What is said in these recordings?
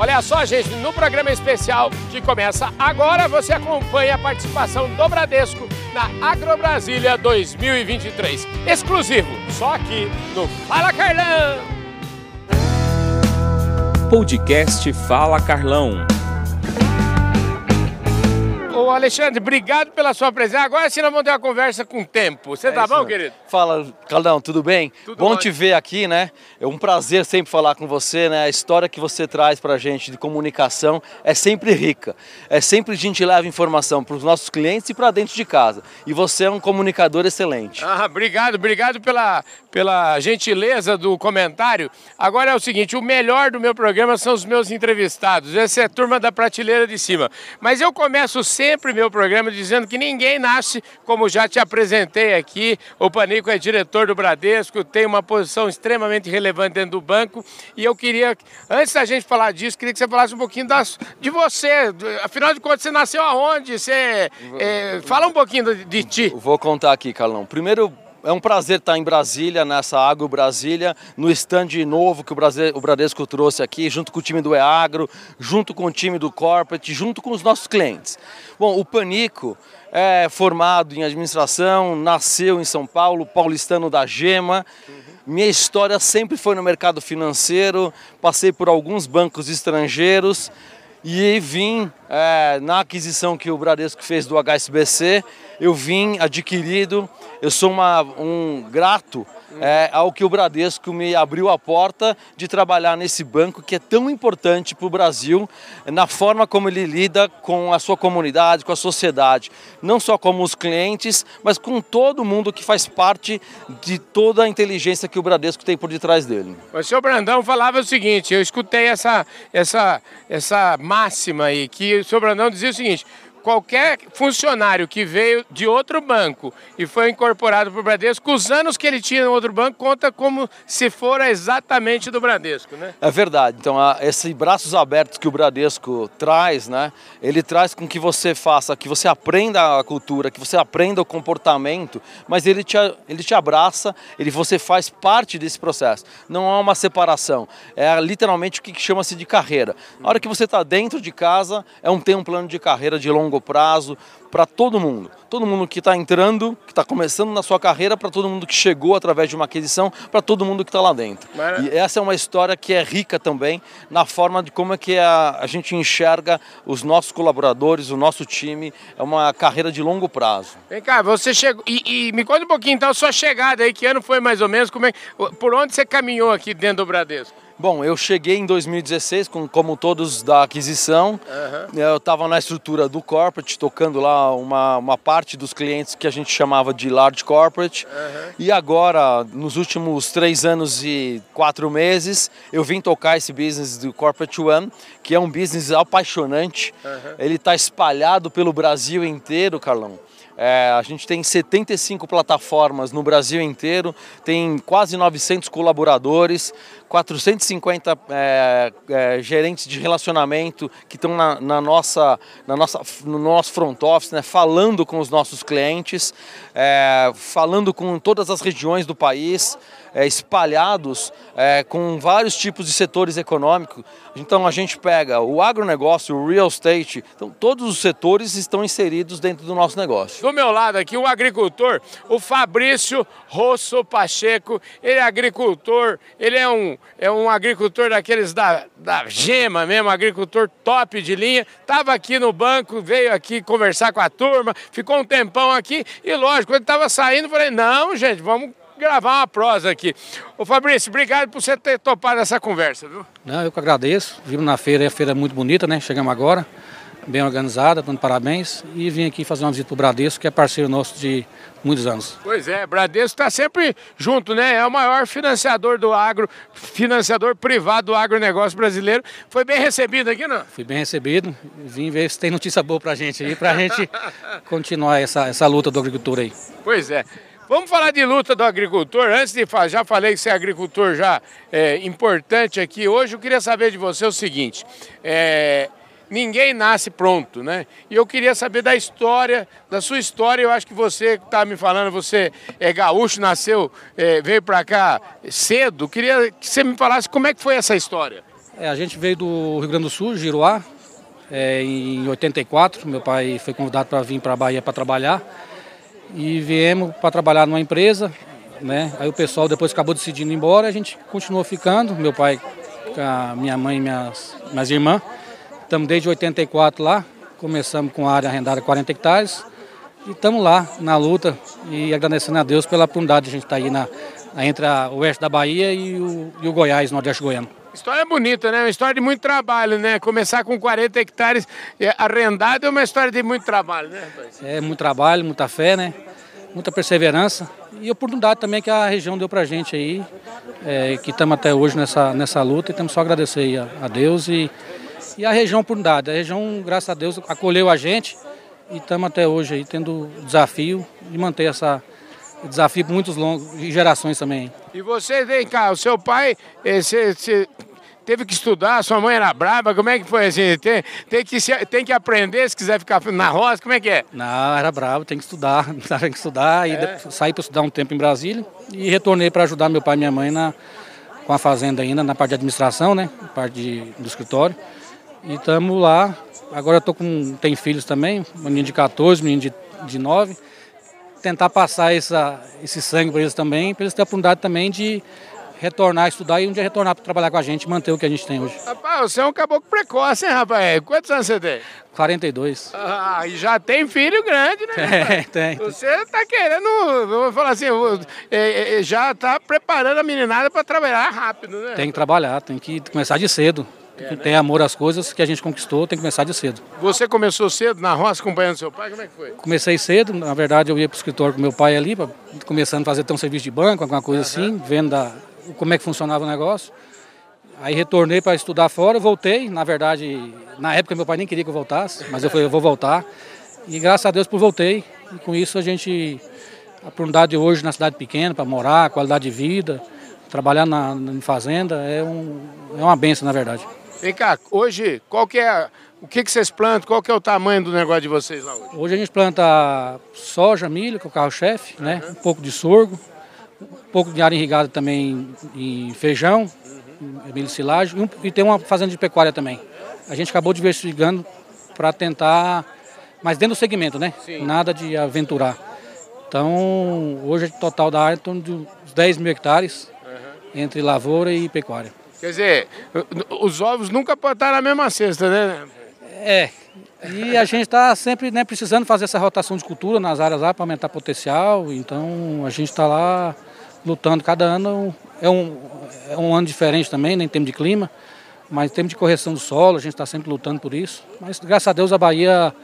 Olha só, gente, no programa especial que começa agora, você acompanha a participação do Bradesco na Agrobrasília 2023. Exclusivo, só aqui no Fala Carlão! Podcast Fala Carlão. Ô Alexandre, obrigado pela sua presença. Agora sim nós vamos ter uma conversa com tempo. Você É tá isso bom, mesmo. querido? Fala, Caldão, tudo bem? Tudo Bom ótimo. te ver aqui, né? É um prazer sempre falar com você, né? A história que você traz pra gente de comunicação é sempre rica. É sempre a gente leva informação para os nossos clientes e para dentro de casa. E você é um comunicador excelente. Ah, obrigado, obrigado pela, pela gentileza do comentário. Agora é o seguinte, o melhor do meu programa são os meus entrevistados. Essa é a turma da prateleira de cima. Mas eu começo sempre meu programa dizendo que ninguém nasce, como já te apresentei aqui. O Panico é diretor do Bradesco, tem uma posição extremamente relevante dentro do banco. E eu queria, antes da gente falar disso, queria que você falasse um pouquinho das, de você. Afinal de contas, você nasceu aonde? Você, eh, fala um pouquinho de, de ti. Vou contar aqui, Carlão. Primeiro, é um prazer estar em Brasília, nessa Agro Brasília, no stand novo que o Bradesco trouxe aqui, junto com o time do EAgro, junto com o time do Corporate, junto com os nossos clientes. Bom, o Panico é formado em administração, nasceu em São Paulo, paulistano da Gema. Minha história sempre foi no mercado financeiro, passei por alguns bancos estrangeiros e vim é, na aquisição que o Bradesco fez do HSBC, eu vim adquirido, eu sou uma- um grato é, ao que o Bradesco me abriu a porta de trabalhar nesse banco que é tão importante para o Brasil, na forma como ele lida com a sua comunidade, com a sociedade, não só como os clientes, mas com todo mundo que faz parte de toda a inteligência que o Bradesco tem por detrás dele. O senhor Brandão falava o seguinte, eu escutei essa, essa, essa máxima aí, que o senhor Brandão dizia o seguinte, qualquer funcionário que veio de outro banco e foi incorporado para o Bradesco, os anos que ele tinha no outro banco conta como se fora exatamente do Bradesco, né? É verdade. Então, a- esses braços abertos que o Bradesco traz, né? Ele traz com que você faça, que você aprenda a cultura, que você aprenda o comportamento, mas ele te, a- ele te abraça, ele você faz parte desse processo. Não há uma separação. É literalmente o que chama-se de carreira. Na hora que você está dentro de casa, é um tem um plano de carreira de longo prazo para todo mundo. Todo mundo que está entrando, que está começando na sua carreira, para todo mundo que chegou através de uma aquisição, para todo mundo que está lá dentro. Mara- E essa é uma história que é rica também na forma de como é que a, a gente enxerga os nossos colaboradores, o nosso time. É uma carreira de longo prazo. Vem cá, você chegou. E, e me conta um pouquinho então a sua chegada aí, que ano foi mais ou menos? Como é, por onde você caminhou aqui dentro do Bradesco? Bom, eu cheguei em 2016, com, como todos da aquisição. Eu estava na estrutura do corporate, tocando lá uma, uma parte dos clientes que a gente chamava de large corporate. E agora, nos últimos três anos e quatro meses, eu vim tocar esse business do Corporate One, que é um business apaixonante. Ele está espalhado pelo Brasil inteiro, Carlão. É, a gente tem 75 plataformas no Brasil inteiro, tem quase 900 colaboradores, 450 é, é, gerentes de relacionamento que estão na, na nossa, na nossa, no nosso front office, né, falando com os nossos clientes, é, falando com todas as regiões do país, é, espalhados é, com vários tipos de setores econômicos. Então a gente pega o agronegócio, o real estate, então todos os setores estão inseridos dentro do nosso negócio. Do meu lado aqui, o agricultor, o Fabrício Rosso Pacheco. Ele é agricultor, ele é um, é um agricultor daqueles da, da gema mesmo, agricultor top de linha. Estava aqui no banco, veio aqui conversar com a turma, ficou um tempão aqui e, lógico, ele estava saindo, falei: não, gente, vamos gravar uma prosa aqui. Ô Fabrício, obrigado por você ter topado essa conversa, viu? Não, eu que agradeço. Vimos na feira, é a feira muito bonita, né? Chegamos agora, bem organizada, dando parabéns. E vim aqui fazer uma visita para o Bradesco, que é parceiro nosso de muitos anos. Pois é, Bradesco está sempre junto, né? É o maior financiador do agro, financiador privado do agronegócio brasileiro. Foi bem recebido aqui, não? Fui bem recebido, vim ver se tem notícia boa para a gente aí, para a gente continuar essa, essa luta do agricultor aí. Pois é. Vamos falar de luta do agricultor. Antes de falar, já falei que você é agricultor já é, importante aqui. Hoje eu queria saber de você o seguinte: é, ninguém nasce pronto, né? E eu queria saber da história, da sua história. Eu acho que você que está me falando, você é gaúcho, nasceu, é, veio para cá cedo. Queria que você me falasse como é que foi essa história. É, a gente veio do Rio Grande do Sul, Giruá, é, em 84. Meu pai foi convidado para vir para a Bahia para trabalhar. E viemos para trabalhar numa empresa. Né? Aí o pessoal depois acabou decidindo ir embora, a gente continuou ficando. Meu pai, minha mãe e minhas, minhas irmãs. Estamos desde 84 lá. Começamos com a área arrendada 40 hectares. E estamos lá na luta e agradecendo a Deus pela oportunidade de a gente estar tá aí na, entre o oeste da Bahia e o, e o Goiás, nordeste goiano. História bonita, né? Uma história de muito trabalho, né? Começar com 40 hectares arrendado é uma história de muito trabalho, né, rapaz? É, muito trabalho, muita fé, né? Muita perseverança e oportunidade também que a região deu pra gente aí, é, que estamos até hoje nessa, nessa luta e temos só agradecer a, a Deus e, e a região oportunidade. A região, graças a Deus, acolheu a gente e estamos até hoje aí tendo o desafio de manter essa, desafio por muitos longos e gerações também. E você, vem cá, o seu pai, você, eh, teve que estudar, sua mãe era braba, como é que foi assim? Tem, tem, que, tem que aprender se quiser ficar na roça, como é que é? Não, era bravo, tem que estudar, tem que estudar, e é. saí para estudar um tempo em Brasília e retornei para ajudar meu pai e minha mãe na, com a fazenda ainda, na parte de administração, né, na parte de, do escritório. E estamos lá, agora eu tô com, tem filhos também, menino de 14, um menino de, de 9, tentar passar essa, esse sangue para eles também, para eles terem a oportunidade também de retornar estudar e um dia retornar para trabalhar com a gente manter o que a gente tem hoje. Rapaz, você é um caboclo precoce, hein, rapaz? Quantos anos você tem? 42. Ah, e já tem filho grande, né? É, tem. Você está querendo, vou falar assim, é, é, já está preparando a meninada para trabalhar rápido, né? Tem que trabalhar, tem que começar de cedo. É, né? Tem amor às coisas que a gente conquistou, tem que começar de cedo. Você começou cedo na roça acompanhando seu pai? Como é que foi? Comecei cedo, na verdade eu ia para o escritório com meu pai ali, pra, começando a fazer até um serviço de banco, alguma coisa uhum. assim, vendo a, como é que funcionava o negócio. Aí retornei para estudar fora, voltei, na verdade, na época meu pai nem queria que eu voltasse, mas eu falei, eu vou voltar. E graças a Deus por voltei, e com isso a gente, a oportunidade de hoje na cidade pequena, para morar, qualidade de vida, trabalhar na, na fazenda, é, um, é uma benção na verdade. Vem cá, hoje, qual que é, o que, que vocês plantam, qual que é o tamanho do negócio de vocês lá hoje? Hoje a gente planta soja, milho, que é o carro-chefe, uhum. né? um pouco de sorgo, um pouco de área irrigada também em feijão, uhum. milho silagem, e, um, e tem uma fazenda de pecuária também. A gente acabou diversificando para tentar, mas dentro do segmento, né? Sim. Nada de aventurar. Então, hoje o total da área é em torno de uns 10 mil hectares, uhum. entre lavoura e pecuária. Quer dizer, os ovos nunca estar na mesma cesta, né? É. E a gente está sempre né, precisando fazer essa rotação de cultura nas áreas lá para aumentar potencial. Então a gente está lá lutando. Cada ano é um, é um ano diferente também, né, tempo de clima. Mas em termos de correção do solo, a gente está sempre lutando por isso. Mas graças a Deus a Bahia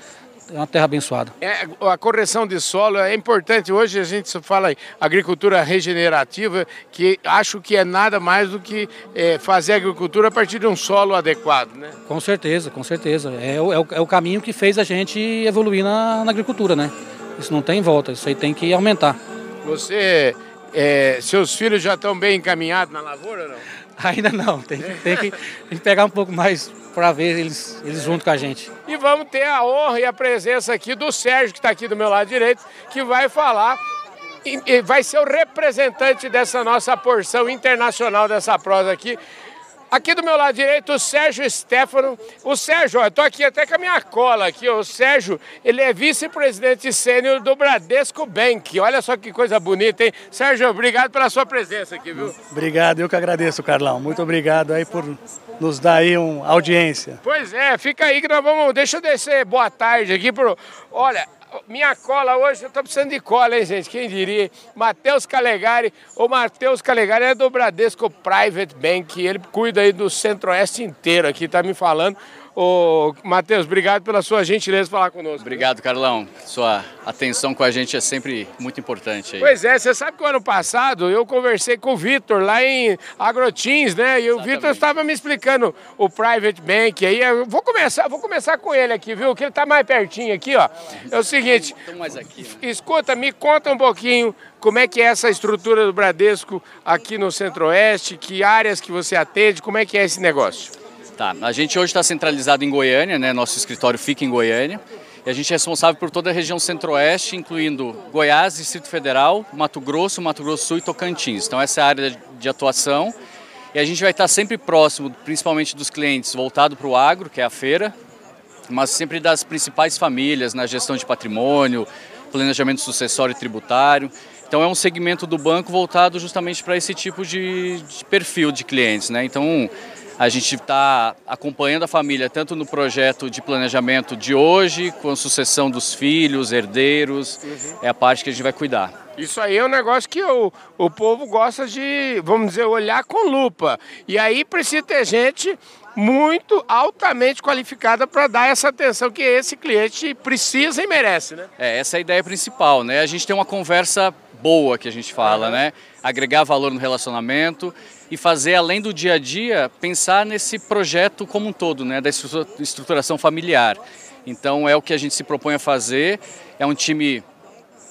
é uma terra abençoada. É, a correção de solo é importante. Hoje a gente fala em agricultura regenerativa, que acho que é nada mais do que é, fazer agricultura a partir de um solo adequado, né? Com certeza, com certeza. É, o, é o, é o caminho que fez a gente evoluir na, na, agricultura, né? Isso não tem volta, isso aí tem que aumentar. Você, é, seus filhos já estão bem encaminhados na lavoura ou não? Ainda não, tem, tem, que, tem que pegar um pouco mais para ver eles, eles junto com a gente. E vamos ter a honra e a presença aqui do Sérgio, que está aqui do meu lado direito, que vai falar e vai ser o representante dessa nossa porção internacional dessa prosa aqui. Aqui do meu lado direito, o Sérgio Stefano. O Sérgio, ó, tô aqui até com a minha cola aqui. Ó. O Sérgio, ele é vice-presidente sênior do Bradesco Bank. Olha só que coisa bonita, hein? Sérgio, obrigado pela sua presença aqui, viu? Obrigado, eu que agradeço, Carlão. Muito obrigado aí por nos dar aí uma audiência. Pois é, fica aí que nós vamos... Deixa eu descer boa tarde aqui pro... Olha, minha cola hoje, eu tô precisando de cola, hein, gente? Quem diria? Matheus Calegari. O Matheus Calegari é do Bradesco Private Bank. Ele cuida aí do centro-oeste inteiro aqui, tá me falando. Ô, Matheus, obrigado pela sua gentileza de falar conosco. Obrigado, Carlão. Sua atenção com a gente é sempre muito importante. Aí. Pois é, você sabe que o ano passado eu conversei com o Vitor lá em Agrotins, né? E o Vitor estava me explicando o Private Bank. Aí eu vou começar, vou começar com ele aqui, viu? Que ele está mais pertinho aqui, ó. É o seguinte. mais aqui, né? Escuta, me conta um pouquinho como é que é essa estrutura do Bradesco aqui no Centro-Oeste, que áreas que você atende, como é que é esse negócio? Tá, a gente hoje está centralizado em Goiânia, né? Nosso escritório fica em Goiânia. E a gente é responsável por toda a região centro-oeste, incluindo Goiás, Distrito Federal, Mato Grosso, Mato Grosso Sul e Tocantins. Então essa é a área de atuação. E a gente vai estar sempre próximo, principalmente dos clientes, voltado para o agro, que é a feira, mas sempre das principais famílias na gestão de patrimônio, planejamento sucessório e tributário. Então é um segmento do banco voltado justamente para esse tipo de, de, perfil de clientes, né? Então a gente está acompanhando a família tanto no projeto de planejamento de hoje, com a sucessão dos filhos, herdeiros, uhum. é a parte que a gente vai cuidar. Isso aí é um negócio que o, o povo gosta de, vamos dizer, olhar com lupa. E aí precisa ter gente muito altamente qualificada para dar essa atenção que esse cliente precisa e merece, né? É, essa é a ideia principal, né? A gente tem uma conversa boa que a gente fala, né? Agregar valor no relacionamento e fazer, além do dia a dia, pensar nesse projeto como um todo, né? Da estruturação familiar. Então é o que a gente se propõe a fazer. É um time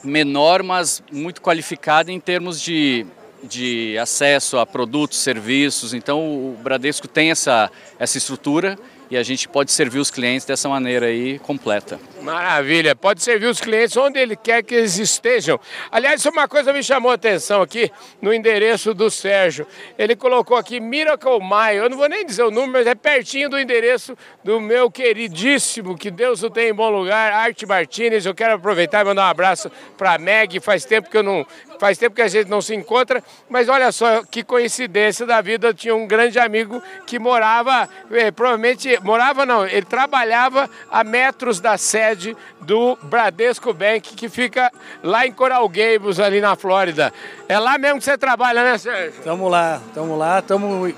menor, mas muito qualificada em termos de, de acesso a produtos, serviços. Então o Bradesco tem essa, essa estrutura e a gente pode servir os clientes dessa maneira aí completa. Maravilha, pode servir os clientes onde ele quer que eles estejam. Aliás, uma coisa me chamou a atenção aqui no endereço do Sérgio. Ele colocou aqui Miracle Mile, eu não vou nem dizer o número, mas é pertinho do endereço do meu queridíssimo, que Deus o tenha em bom lugar, Arte Martinez. Eu quero aproveitar e mandar um abraço para Meg, faz tempo que eu não faz tempo que a gente não se encontra, mas olha só que coincidência da vida, eu tinha um grande amigo que morava, eh, provavelmente, morava não, ele trabalhava a metros da sede do Bradesco Bank, que fica lá em Coral Gables, ali na Flórida. É lá mesmo que você trabalha, né, Sérgio? Estamos lá, estamos lá, estamos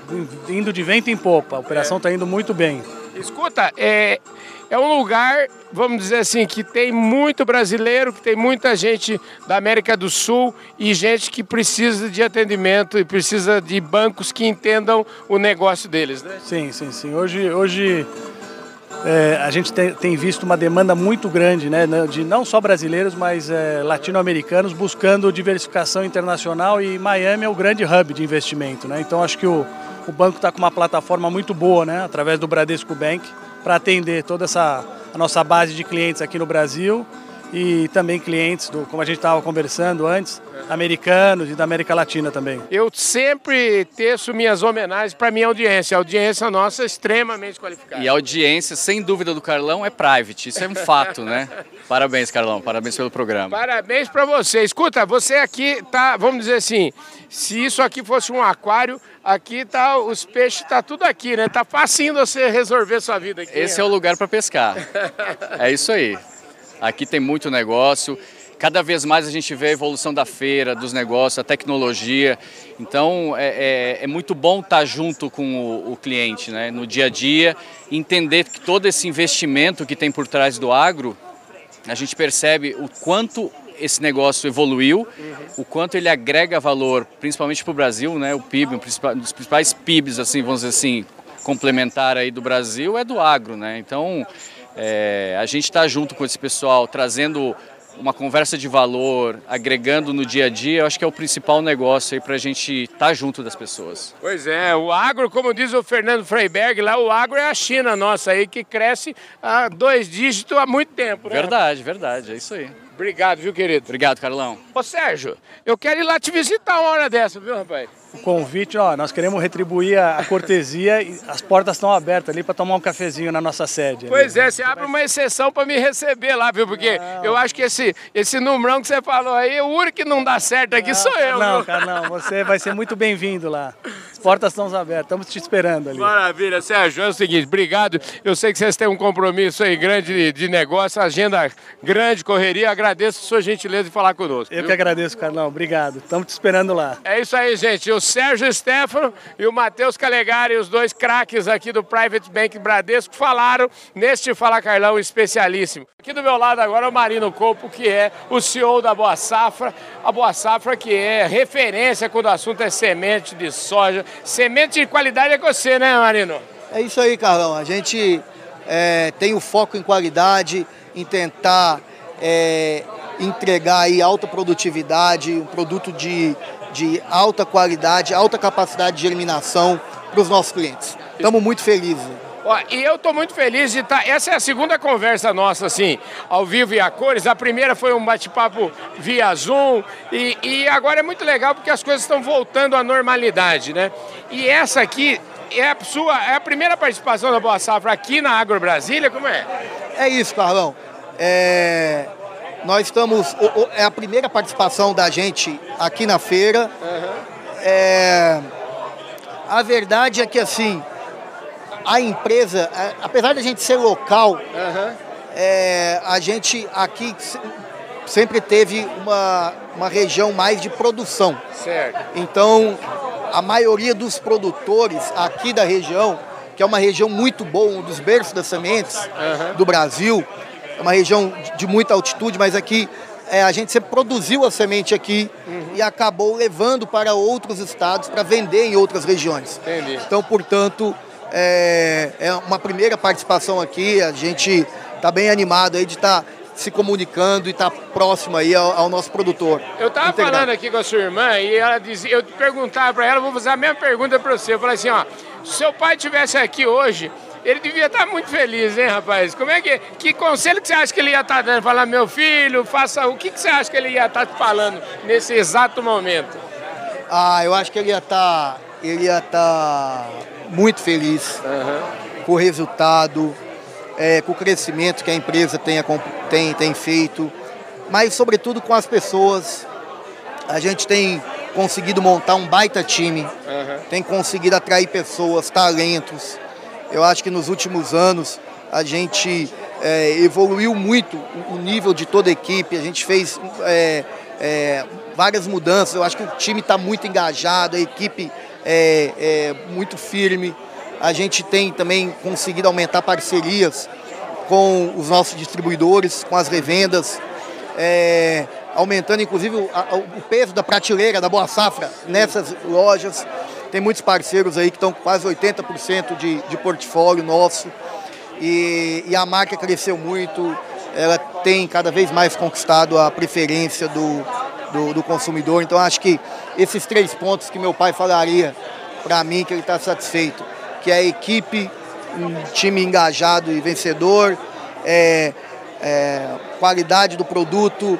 indo de vento em popa, a operação está é. indo muito bem. Escuta, é, é um lugar, vamos dizer assim, que tem muito brasileiro, que tem muita gente da América do Sul e gente que precisa de atendimento e precisa de bancos que entendam o negócio deles, né? Sim, sim, sim. Hoje, hoje é, a gente tem, tem, visto uma demanda muito grande, né, de não só brasileiros, mas é, latino-americanos buscando diversificação internacional e Miami é o grande hub de investimento, né? Então acho que o, o banco está com uma plataforma muito boa, né, através do Bradesco Bank para atender toda essa a nossa base de clientes aqui no Brasil e também clientes, do, como a gente estava conversando antes, americanos e da América Latina também. Eu sempre teço minhas homenagens para minha audiência. A audiência nossa é extremamente qualificada. E a audiência, sem dúvida, do Carlão é private. Isso é um fato, né? Parabéns, Carlão. Parabéns pelo programa. Parabéns para você. Escuta, você aqui tá, vamos dizer assim, se isso aqui fosse um aquário, aqui tá os peixes tá tudo aqui, né? Tá facinho você resolver sua vida aqui. Esse é o lugar para pescar. é isso aí. Aqui tem muito negócio. Cada vez mais a gente vê a evolução da feira, dos negócios, a tecnologia. Então é, é, é muito bom estar junto com o, o, cliente né? no dia a dia, entender que todo esse investimento que tem por trás do agro, a gente percebe o quanto esse negócio evoluiu, o quanto ele agrega valor, principalmente para o Brasil, né? o PIB, um dos principais PIBs, assim, vamos dizer assim, complementar aí do Brasil é do agro. Né? Então é, a gente está junto com esse pessoal, trazendo uma conversa de valor, agregando no dia a dia, eu acho que é o principal negócio aí para a gente estar tá junto das pessoas. Pois é, o agro, como diz o Fernando Freiberg, lá o agro é a China nossa aí, que cresce a dois dígitos há muito tempo, né? Verdade, verdade, é isso aí. Obrigado, viu, querido? Obrigado, Carlão. Ô, Sérgio, eu quero ir lá te visitar uma hora dessa, viu, rapaz? O convite, ó, nós queremos retribuir a, cortesia e as portas estão abertas ali para tomar um cafezinho na nossa sede. Pois ali. é, você abre uma exceção para me receber lá, viu? Porque não. eu acho que esse, esse numerão que você falou aí, o único que não dá certo aqui não, sou eu. Não, cara, não, você vai ser muito bem-vindo lá. As portas estão abertas, estamos te esperando ali. Maravilha, Sérgio, é o seguinte, obrigado. Eu sei que vocês têm um compromisso aí grande de, de negócio, agenda grande, correria. Agradeço a sua gentileza de falar conosco. Eu viu? que agradeço, Carlão. Obrigado. Estamos te esperando lá. É isso aí, gente. O Sérgio Stefano e o Matheus Calegari, os dois craques aqui do Private Bank Bradesco, falaram neste Fala Carlão especialíssimo. Aqui do meu lado agora é o Marino Copo, que é o CEO da Boa Safra. A Boa Safra que é referência quando o assunto é semente de soja. Semente de qualidade é você, né, Marino? É isso aí, Carlão. A gente é, tem o foco em qualidade, em tentar é, entregar aí alta produtividade, um produto de, de alta qualidade, alta capacidade de eliminação para os nossos clientes. Estamos muito felizes. Ó, e eu estou muito feliz de estar. Tá, essa é a segunda conversa nossa, assim, ao vivo e a cores. A primeira foi um bate-papo via Zoom. E, e agora é muito legal porque as coisas estão voltando à normalidade, né? E essa aqui é a sua, é a primeira participação da Boa Safra aqui na Agro Brasília, como é? É isso, Carlão. É, nós estamos. É a primeira participação da gente aqui na feira. Uhum. É, a verdade é que assim, a empresa, apesar de a gente ser local, uhum. é, a gente aqui sempre teve uma, uma região mais de produção. Certo. Então, a maioria dos produtores aqui da região, que é uma região muito boa, um dos berços das sementes uhum. do Brasil, é uma região de muita altitude, mas aqui é, a gente sempre produziu a semente aqui uhum. e acabou levando para outros estados para vender em outras regiões. Entendi. Então, portanto, é, é uma primeira participação aqui. A gente está bem animado aí de estar tá se comunicando e estar tá próximo aí ao, ao, nosso produtor. Eu estava falando aqui com a sua irmã e ela dizia, eu perguntava para ela, vou fazer a mesma pergunta para você. Eu falei assim, ó, se seu pai tivesse aqui hoje, ele devia estar muito feliz, hein, rapaz? Como é que. Que conselho que você acha que ele ia estar dando? Falar, meu filho, faça. O que, que você acha que ele ia estar tá falando nesse exato momento? Ah, eu acho que ele ia estar. Ele ia estar muito feliz uhum. com o resultado, é, com o crescimento que a empresa tenha, tem, tem feito, mas sobretudo com as pessoas. A gente tem conseguido montar um baita time, uhum. tem conseguido atrair pessoas, talentos. Eu acho que nos últimos anos a gente é, evoluiu muito o nível de toda a equipe, a gente fez é, é, várias mudanças. Eu acho que o time está muito engajado, a equipe é, é, muito firme. A gente tem também conseguido aumentar parcerias com os nossos distribuidores, com as revendas, é, aumentando inclusive o, o, peso da prateleira da Boa Safra nessas lojas. Tem muitos parceiros aí que estão com quase 80% de, de portfólio nosso. E, e, a marca cresceu muito, ela tem cada vez mais conquistado a preferência do, do, do consumidor. Então acho que esses três pontos que meu pai falaria para mim que ele está satisfeito, que é a equipe, um time engajado e vencedor, é, é, qualidade do produto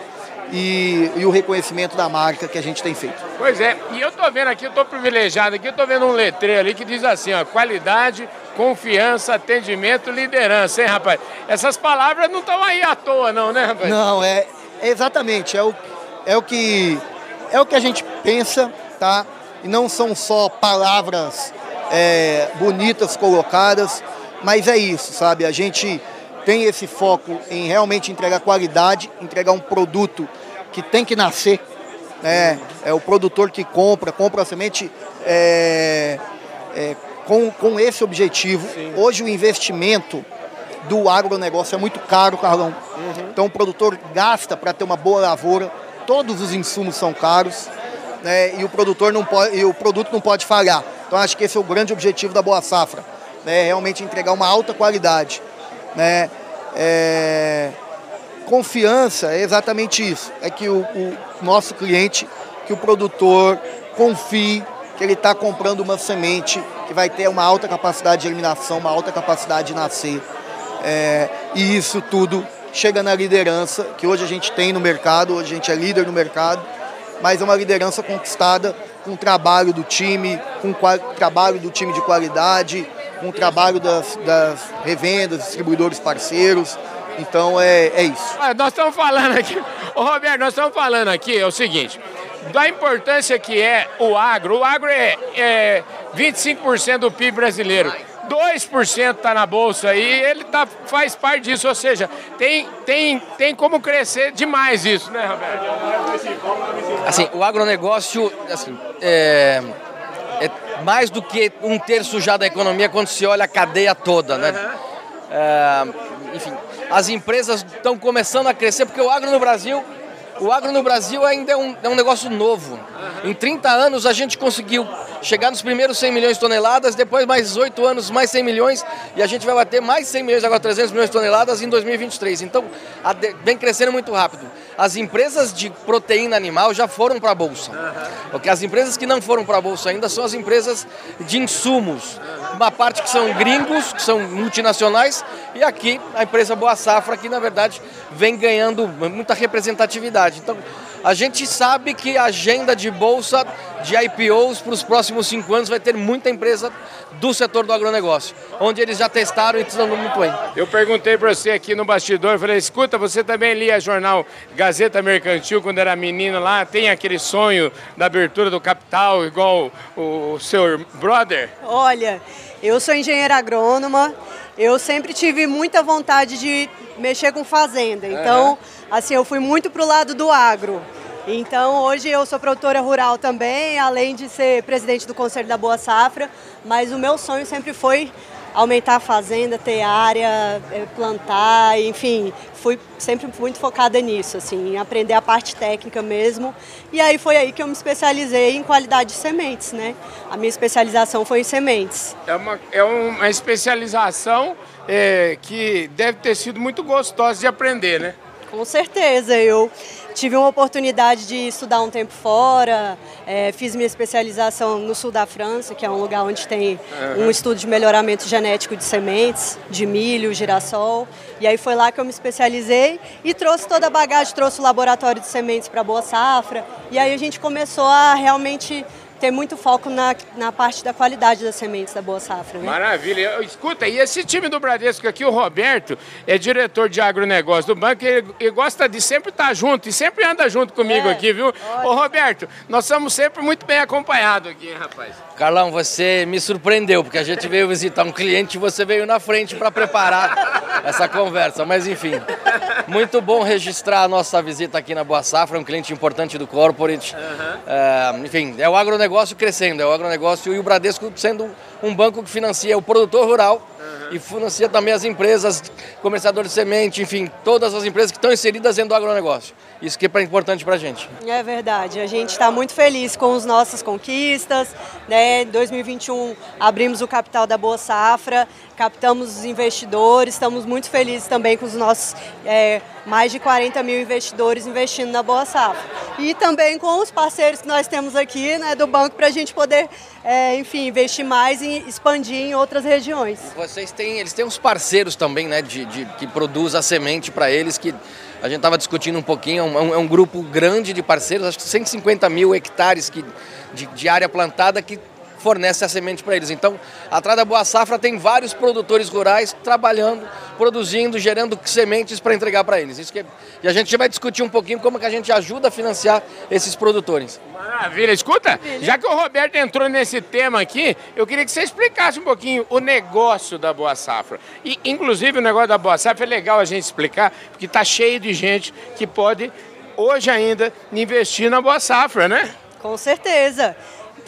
e, e, o reconhecimento da marca que a gente tem feito. Pois é, e eu estou vendo aqui, eu estou privilegiado aqui, eu estou vendo um letreiro ali que diz assim, ó, qualidade, confiança, atendimento, liderança, hein, rapaz? Essas palavras não estão aí à toa, não, né, rapaz? Não, é, é exatamente, é o, é o que é o que a gente pensa, tá? E não são só palavras é, bonitas colocadas, mas é isso, sabe? A gente tem esse foco em realmente entregar qualidade, entregar um produto que tem que nascer. Né? É o produtor que compra, compra a semente é, é, com, com esse objetivo. Sim. Hoje o investimento do agronegócio é muito caro, Carlão. Uhum. Então o produtor gasta para ter uma boa lavoura, todos os insumos são caros né, e o produtor não pode, e o produto não pode falhar. Então acho que esse é o grande objetivo da Boa Safra, né, realmente entregar uma alta qualidade. Né, é, confiança é exatamente isso, é que o, o nosso cliente, que o produtor confie que ele está comprando uma semente que vai ter uma alta capacidade de eliminação, uma alta capacidade de nascer. É, e isso tudo chega na liderança que hoje a gente tem no mercado, hoje a gente é líder no mercado, mas é uma liderança conquistada com o trabalho do time, com o trabalho do time de qualidade, com o trabalho das, das revendas, distribuidores parceiros. Então é, é isso. Ah, nós estamos falando aqui, ô Roberto, nós estamos falando aqui é o seguinte, da importância que é o agro. O agro é, é 25% do PIB brasileiro. 2% está na bolsa e ele tá, faz parte disso, ou seja, tem, tem, tem como crescer demais isso, né, Roberto? Assim, o agronegócio assim, é, é mais do que um terço já da economia quando se olha a cadeia toda, né? É, enfim, as empresas estão começando a crescer porque o agro no Brasil o agro no Brasil ainda é um, é um negócio novo. Em 30 anos a gente conseguiu chegar nos primeiros 100 milhões de toneladas, depois mais 8 anos, mais 100 milhões, e a gente vai bater mais 100 milhões, agora 300 milhões de toneladas em 2023. Então, vem crescendo muito rápido. As empresas de proteína animal já foram para a Bolsa. Porque as empresas que não foram para a Bolsa ainda são as empresas de insumos. Uma parte que são gringos, que são multinacionais, e aqui a empresa Boa Safra, que na verdade vem ganhando muita representatividade. Então, a gente sabe que a agenda de bolsa de IPOs para os próximos cinco anos vai ter muita empresa do setor do agronegócio, onde eles já testaram e estão muito bem. Eu perguntei para você aqui no bastidor, falei, escuta, você também lia jornal Gazeta Mercantil quando era menino lá, tem aquele sonho da abertura do capital igual o, o seu brother? Olha, eu sou engenheira agrônoma, eu sempre tive muita vontade de mexer com fazenda, então... Uhum assim, eu fui muito para o lado do agro. Então, hoje eu sou produtora rural também, além de ser presidente do Conselho da Boa Safra, mas o meu sonho sempre foi aumentar a fazenda, ter área, eh, plantar, enfim, fui sempre muito focada nisso, assim, em aprender a parte técnica mesmo. E aí foi aí que eu me especializei em qualidade de sementes, né? A minha especialização foi em sementes. É uma, é uma especialização é, que deve ter sido muito gostosa de aprender, né? Com certeza, eu tive uma oportunidade de estudar um tempo fora, é, fiz minha especialização no sul da França, que é um lugar onde tem um estudo de melhoramento genético de sementes, de milho, girassol. E aí foi lá que eu me especializei e trouxe toda a bagagem, trouxe o laboratório de sementes para Boa Safra. E aí a gente começou a realmente ter muito foco na, na parte da qualidade das sementes da Boa Safra. Né? Maravilha. Escuta, e esse time do Bradesco aqui, o Roberto, é diretor de agronegócio do banco, ele, ele gosta de sempre estar junto e sempre anda junto comigo é, aqui, viu? Ô Roberto, nós somos sempre muito bem acompanhados aqui, rapaz. Carlão, você me surpreendeu, porque a gente veio visitar um cliente e você veio na frente para preparar essa conversa. Mas enfim, muito bom registrar a nossa visita aqui na Boa Safra, um cliente importante do Corporate. Uhum. É, enfim, é o agronegócio crescendo, é o agronegócio e o Bradesco sendo um banco que financia o produtor rural e financia também as empresas, comerciadores de semente, enfim, todas as empresas que estão inseridas dentro do agronegócio. Isso que é importante para a gente. É verdade. A gente está muito feliz com as nossas conquistas. Né? Em 2021 abrimos o capital da Boa Safra, captamos os investidores, estamos muito felizes também com os nossos é, mais de 40 mil investidores investindo na Boa Safra. E também com os parceiros que nós temos aqui né, do banco para a gente poder, é, enfim, investir mais e expandir em outras regiões. Vocês têm, eles têm uns parceiros também, né, de, de que produz a semente para eles que a gente estava discutindo um pouquinho, é um, é um, grupo grande de parceiros, acho que 150 mil hectares que, de, de área plantada que fornece a semente para eles. Então, atrás da Boa Safra tem vários produtores rurais trabalhando, produzindo, gerando sementes para entregar para eles. Isso que, é, e a gente vai discutir um pouquinho como que a gente ajuda a financiar esses produtores. Maravilha. Escuta, já que o Roberto entrou nesse tema aqui, eu queria que você explicasse um pouquinho o negócio da Boa Safra. E, inclusive, o negócio da Boa Safra é legal a gente explicar, porque está cheio de gente que pode, hoje ainda, investir na Boa Safra, né? Com certeza.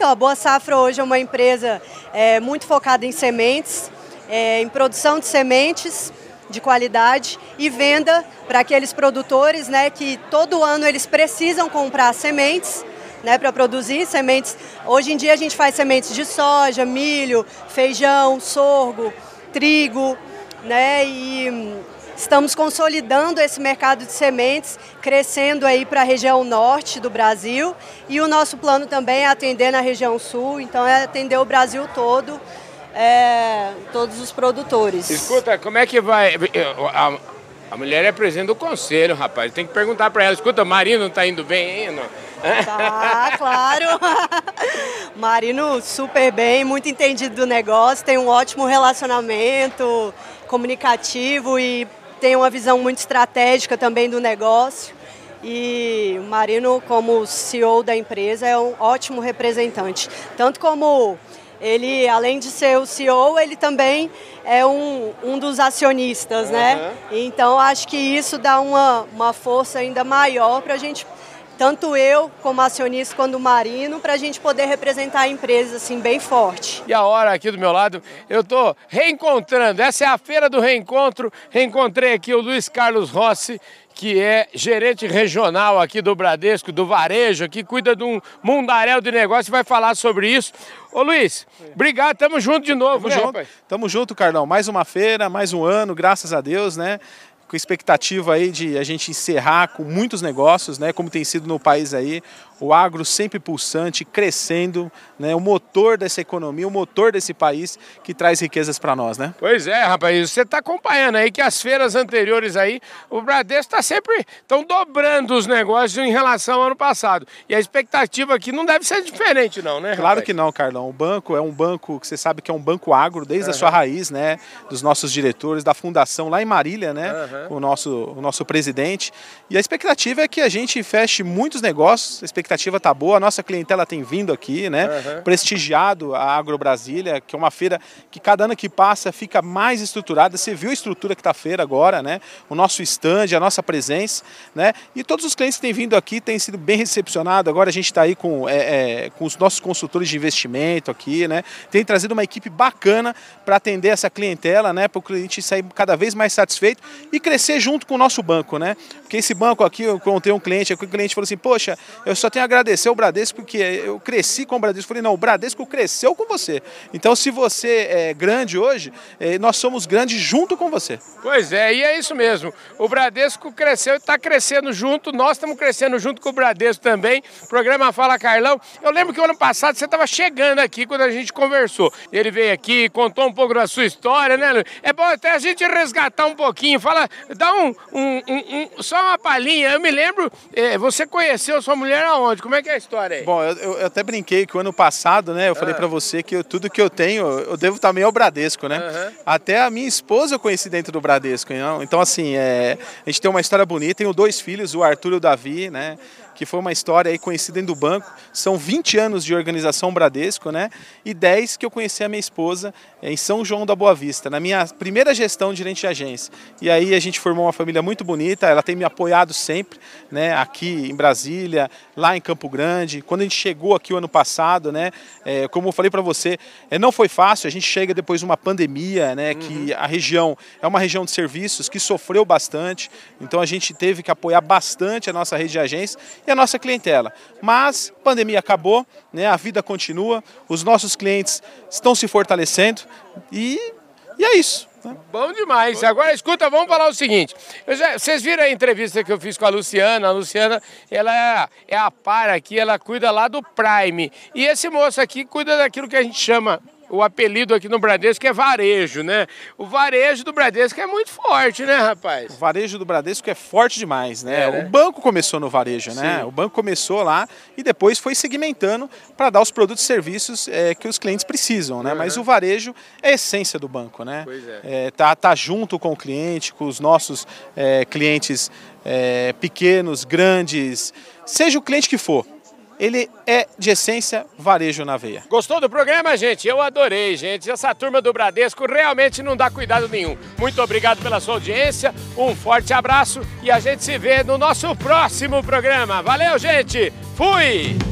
Então, a Boa Safra hoje é uma empresa é, muito focada em sementes, é, em produção de sementes de qualidade e venda para aqueles produtores né, que todo ano eles precisam comprar sementes né, para produzir sementes. Hoje em dia a gente faz sementes de soja, milho, feijão, sorgo, trigo, né, e Estamos consolidando esse mercado de sementes, crescendo aí para a região norte do Brasil e o nosso plano também é atender na região sul, então é atender o Brasil todo, é, todos os produtores. Escuta, como é que vai... A, a mulher é presidente do conselho, rapaz, tem que perguntar para ela, escuta, Marino está indo bem ainda? Tá, claro. Marino super bem, muito entendido do negócio, tem um ótimo relacionamento comunicativo e tem uma visão muito estratégica também do negócio. E o Marino, como CEO da empresa, é um ótimo representante. Tanto como ele, além de ser o CEO, ele também é um, um dos acionistas, uhum. né? Então, acho que isso dá uma, uma força ainda maior para a gente tanto eu como acionista quanto o Marino, para a gente poder representar a empresa assim bem forte. E a hora aqui do meu lado, eu estou reencontrando, essa é a feira do reencontro, reencontrei aqui o Luiz Carlos Rossi, que é gerente regional aqui do Bradesco, do Varejo, que cuida de um mundaréu de negócio e vai falar sobre isso. Ô Luiz, obrigado, tamo junto de novo, tamo né, junto, rapaz? Tamo junto, Carlão. Mais uma feira, mais um ano, graças a Deus, né? Com expectativa aí de a gente encerrar com muitos negócios, né, como tem sido no país aí, o agro sempre pulsante, crescendo, né, o motor dessa economia, o motor desse país que traz riquezas para nós, né? Pois é, rapaz, você está acompanhando aí que as feiras anteriores aí, o Bradesco está sempre estão dobrando os negócios em relação ao ano passado. E a expectativa aqui não deve ser diferente não, né? Claro rapaz? que não, Carlão. O banco é um banco que você sabe que é um banco agro desde uhum. a sua raiz, né, dos nossos diretores da fundação lá em Marília, né, uhum. o nosso o nosso presidente. E a expectativa é que a gente feche muitos negócios. A expectativa está boa, a nossa clientela tem vindo aqui, né? Uhum. Prestigiado a Agro Brasília, que é uma feira que cada ano que passa fica mais estruturada. Você viu a estrutura que está a feira agora, né? O nosso stand, a nossa presença, né? E todos os clientes que têm vindo aqui têm sido bem recepcionados. Agora a gente está aí com, é, é, com os nossos consultores de investimento aqui, né? Tem trazido uma equipe bacana para atender essa clientela, né? Para o cliente sair cada vez mais satisfeito e crescer junto com o nosso banco, né? Porque esse banco aqui, eu contei um cliente, o cliente falou assim, poxa, eu só tenho agradecer o Bradesco porque eu cresci com o Bradesco. Falei, não, o Bradesco cresceu com você. Então, se você é grande hoje, é, nós somos grandes junto com você. Pois é, e é isso mesmo. O Bradesco cresceu e está crescendo junto, nós estamos crescendo junto com o Bradesco também. O programa Fala Carlão. Eu lembro que o ano passado você estava chegando aqui quando a gente conversou. Ele veio aqui, contou um pouco da sua história, né, Lu? É bom até a gente resgatar um pouquinho. Fala, dá um, um, um, um só uma palhinha. Eu me lembro, é, você conheceu sua mulher aonde? Como é que é a história aí? Bom, eu, eu até brinquei que o ano passado, né, eu falei ah. para você que eu, tudo que eu tenho, eu devo também ao Bradesco, né? Uhum. Até a minha esposa eu conheci dentro do Bradesco, não? Então, assim, é, a gente tem uma história bonita, tenho dois filhos, o Arthur e o Davi, né? que foi uma história aí conhecida dentro do banco. São 20 anos de organização Bradesco, né? E 10 que eu conheci a minha esposa em São João da Boa Vista, na minha primeira gestão de gerente de agência. E aí a gente formou uma família muito bonita, ela tem me apoiado sempre, né? Aqui em Brasília, lá em Campo Grande. Quando a gente chegou aqui o ano passado, né? É, como eu falei para você, é, não foi fácil, a gente chega depois de uma pandemia, né? Uhum. Que a região é uma região de serviços que sofreu bastante, então a gente teve que apoiar bastante a nossa rede de agências e a nossa clientela. Mas a pandemia acabou, né, a vida continua, os nossos clientes estão se fortalecendo e, e é isso. Né? Bom demais. Agora escuta, vamos falar o seguinte. Já, vocês viram a entrevista que eu fiz com a Luciana? A Luciana, ela é, é a par aqui, ela cuida lá do Prime. E esse moço aqui cuida daquilo que a gente chama o apelido aqui no Bradesco é varejo, né? O varejo do Bradesco é muito forte, né, rapaz? O varejo do Bradesco é forte demais, né? É, né? O banco começou no varejo, né? Sim. O banco começou lá e depois foi segmentando para dar os produtos e serviços é, que os clientes precisam, né? Uhum. Mas o varejo é a essência do banco, né? Pois é. é tá, tá junto com o cliente, com os nossos é, clientes pequenos, grandes, seja o cliente que for ele é de essência varejo na veia. Gostou do programa, gente? Eu adorei, gente. Essa turma do Bradesco realmente não dá cuidado nenhum. Muito obrigado pela sua audiência, um forte abraço e a gente se vê no nosso próximo programa. Valeu, gente! Fui!